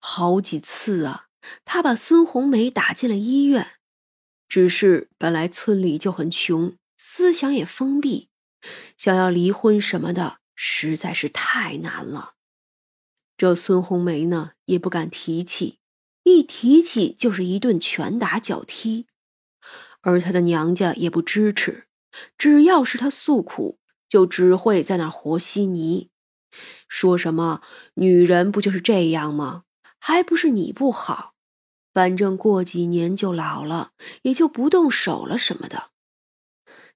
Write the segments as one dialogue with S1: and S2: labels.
S1: 好几次啊，他把孙红梅打进了医院。只是本来村里就很穷，思想也封闭，想要离婚什么的实在是太难了。这孙红梅呢，也不敢提起，一提起就是一顿拳打脚踢。而她的娘家也不支持，只要是她诉苦，就只会在那和稀泥，说什么女人不就是这样吗？还不是你不好，反正过几年就老了，也就不动手了什么的。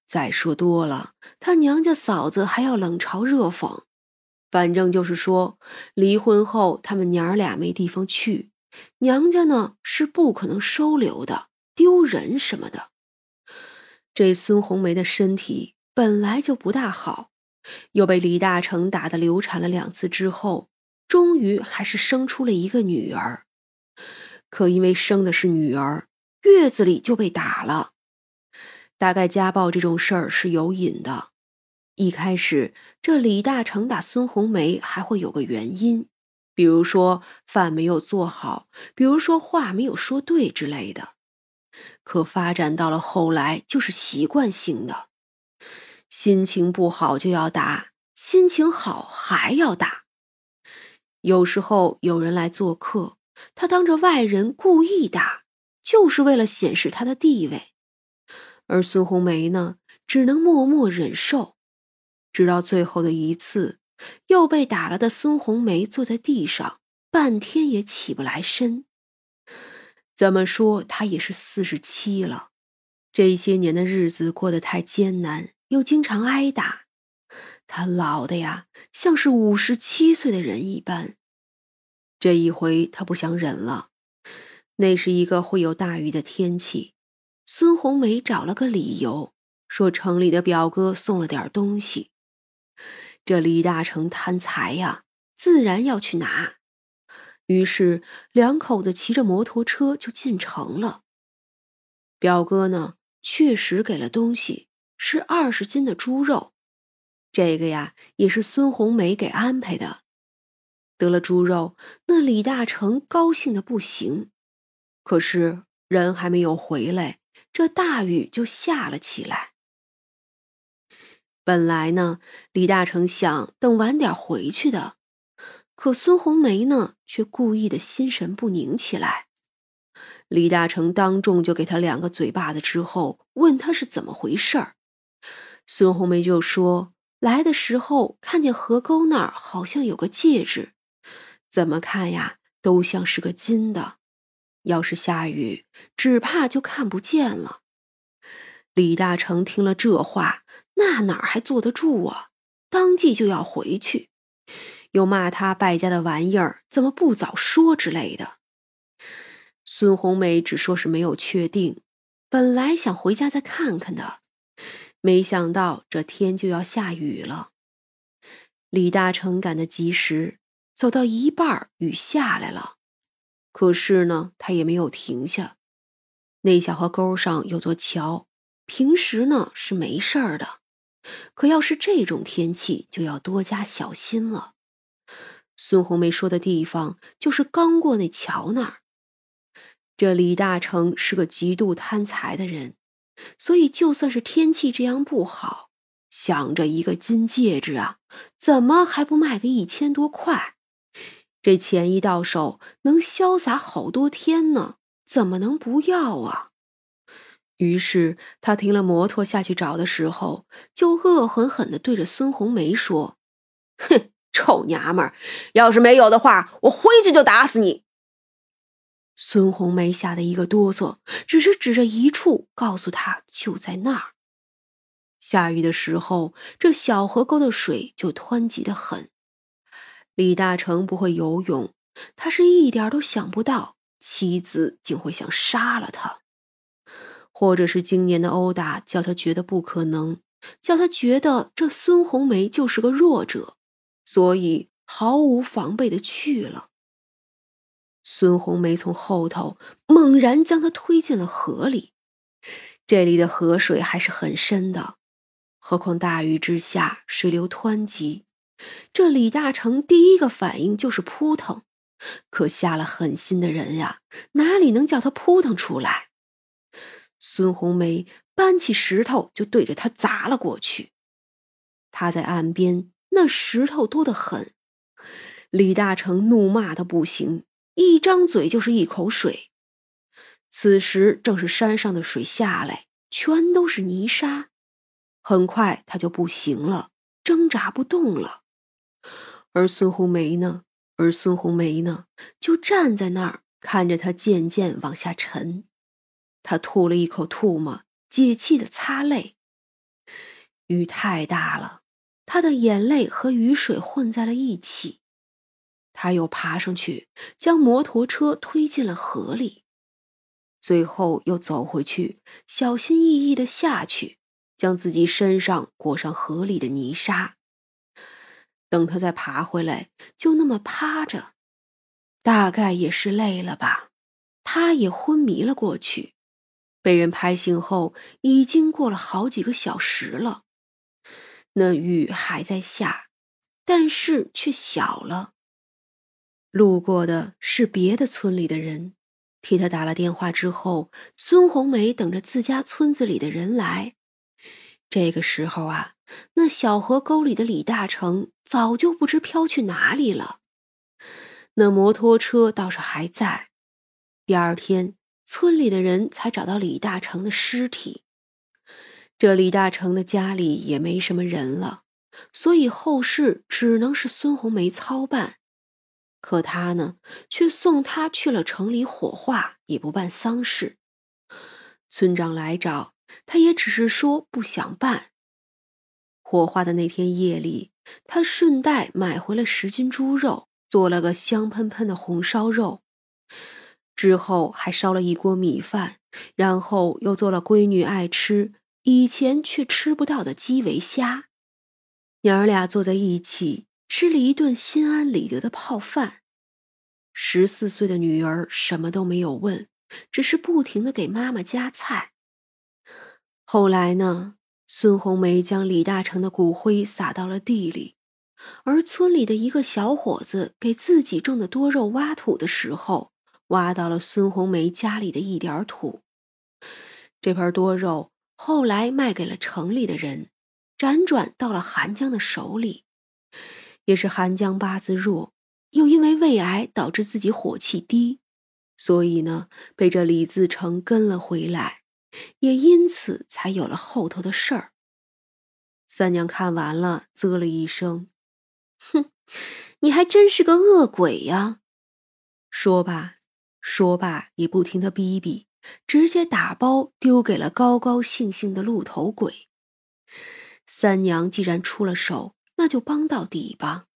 S1: 再说多了，他娘家嫂子还要冷嘲热讽。反正就是说，离婚后他们娘儿俩没地方去，娘家呢是不可能收留的，丢人什么的。这孙红梅的身体本来就不大好，又被李大成打得流产了两次之后，终于还是生出了一个女儿。可因为生的是女儿，月子里就被打了。大概家暴这种事儿是有瘾的。一开始，这李大成打孙红梅还会有个原因，比如说饭没有做好，比如说话没有说对之类的。可发展到了后来，就是习惯性的，心情不好就要打，心情好还要打。有时候有人来做客，他当着外人故意打，就是为了显示他的地位。而孙红梅呢，只能默默忍受。直到最后的一次，又被打了的孙红梅坐在地上，半天也起不来身。怎么说，她也是四十七了，这些年的日子过得太艰难，又经常挨打，他老的呀，像是五十七岁的人一般。这一回，他不想忍了。那是一个会有大雨的天气，孙红梅找了个理由，说城里的表哥送了点东西。这李大成贪财呀，自然要去拿。于是两口子骑着摩托车就进城了。表哥呢，确实给了东西，是二十斤的猪肉。这个呀，也是孙红梅给安排的。得了猪肉，那李大成高兴的不行。可是人还没有回来，这大雨就下了起来。本来呢，李大成想等晚点回去的，可孙红梅呢，却故意的心神不宁起来。李大成当众就给他两个嘴巴子之后，问他是怎么回事儿。孙红梅就说：“来的时候看见河沟那儿好像有个戒指，怎么看呀，都像是个金的。要是下雨，只怕就看不见了。”李大成听了这话。那哪儿还坐得住啊！当即就要回去，又骂他败家的玩意儿，怎么不早说之类的。孙红梅只说是没有确定，本来想回家再看看的，没想到这天就要下雨了。李大成赶得及时，走到一半雨下来了，可是呢，他也没有停下。那小河沟上有座桥，平时呢是没事儿的。可要是这种天气，就要多加小心了。孙红梅说的地方，就是刚过那桥那儿。这李大成是个极度贪财的人，所以就算是天气这样不好，想着一个金戒指啊，怎么还不卖个一千多块？这钱一到手，能潇洒好多天呢，怎么能不要啊？于是他停了摩托下去找的时候，就恶狠狠地对着孙红梅说：“哼，臭娘们儿，要是没有的话，我回去就打死你。”孙红梅吓得一个哆嗦，只是指着一处，告诉他就在那儿。下雨的时候，这小河沟的水就湍急的很。李大成不会游泳，他是一点都想不到妻子竟会想杀了他。或者是今年的殴打叫他觉得不可能，叫他觉得这孙红梅就是个弱者，所以毫无防备的去了。孙红梅从后头猛然将他推进了河里，这里的河水还是很深的，何况大雨之下水流湍急，这李大成第一个反应就是扑腾，可下了狠心的人呀，哪里能叫他扑腾出来？孙红梅搬起石头就对着他砸了过去。他在岸边，那石头多得很。李大成怒骂的不行，一张嘴就是一口水。此时正是山上的水下来，全都是泥沙，很快他就不行了，挣扎不动了。而孙红梅呢？而孙红梅呢？就站在那儿看着他渐渐往下沉。他吐了一口唾沫，解气的擦泪。雨太大了，他的眼泪和雨水混在了一起。他又爬上去，将摩托车推进了河里。最后又走回去，小心翼翼的下去，将自己身上裹上河里的泥沙。等他再爬回来，就那么趴着，大概也是累了吧，他也昏迷了过去。被人拍醒后，已经过了好几个小时了。那雨还在下，但是却小了。路过的是别的村里的人。替他打了电话之后，孙红梅等着自家村子里的人来。这个时候啊，那小河沟里的李大成早就不知飘去哪里了。那摩托车倒是还在。第二天，村里的人才找到李大成的尸体。这李大成的家里也没什么人了，所以后事只能是孙红梅操办。可他呢，却送他去了城里火化，也不办丧事。村长来找他，也只是说不想办。火化的那天夜里，他顺带买回了十斤猪肉，做了个香喷喷的红烧肉。之后还烧了一锅米饭，然后又做了闺女爱吃、以前却吃不到的鸡尾虾。娘儿俩坐在一起。吃了一顿心安理得的泡饭，十四岁的女儿什么都没有问，只是不停的给妈妈夹菜。后来呢，孙红梅将李大成的骨灰撒到了地里，而村里的一个小伙子给自己种的多肉挖土的时候，挖到了孙红梅家里的一点土。这盆多肉后来卖给了城里的人，辗转到了韩江的手里。也是韩江八字弱，又因为胃癌导致自己火气低，所以呢，被这李自成跟了回来，也因此才有了后头的事儿。三娘看完了，啧了一声：“哼，你还真是个恶鬼呀！”说罢，说罢也不听他逼逼，直接打包丢给了高高兴兴的鹿头鬼。三娘既然出了手。那就帮到底吧。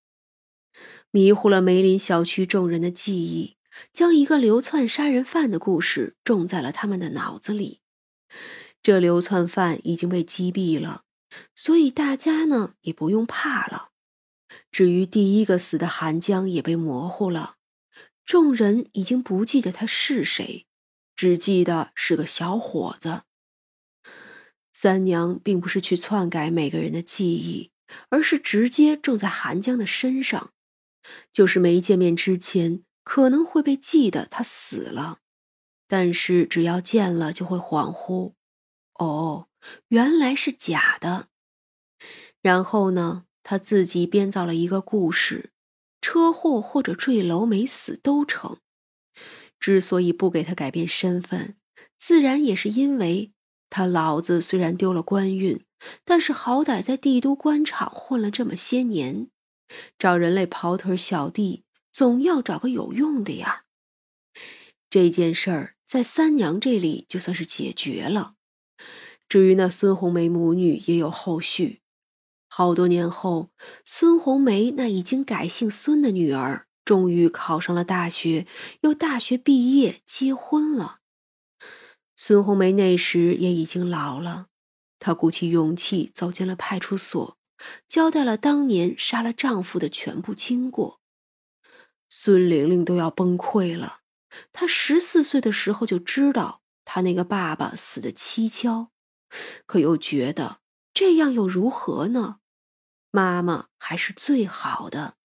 S1: 迷糊了梅林小区众人的记忆，将一个流窜杀人犯的故事种在了他们的脑子里。这流窜犯已经被击毙了，所以大家呢也不用怕了。至于第一个死的韩江也被模糊了，众人已经不记得他是谁，只记得是个小伙子。三娘并不是去篡改每个人的记忆。而是直接种在韩江的身上，就是没见面之前可能会被记得他死了，但是只要见了就会恍惚，哦，原来是假的。然后呢，他自己编造了一个故事，车祸或者坠楼没死都成。之所以不给他改变身份，自然也是因为他老子虽然丢了官运。但是好歹在帝都官场混了这么些年，找人类跑腿小弟，总要找个有用的呀。这件事儿在三娘这里就算是解决了。至于那孙红梅母女，也有后续。好多年后，孙红梅那已经改姓孙的女儿，终于考上了大学，又大学毕业结婚了。孙红梅那时也已经老了。她鼓起勇气走进了派出所，交代了当年杀了丈夫的全部经过。孙玲玲都要崩溃了。她十四岁的时候就知道她那个爸爸死的蹊跷，可又觉得这样又如何呢？妈妈还是最好的。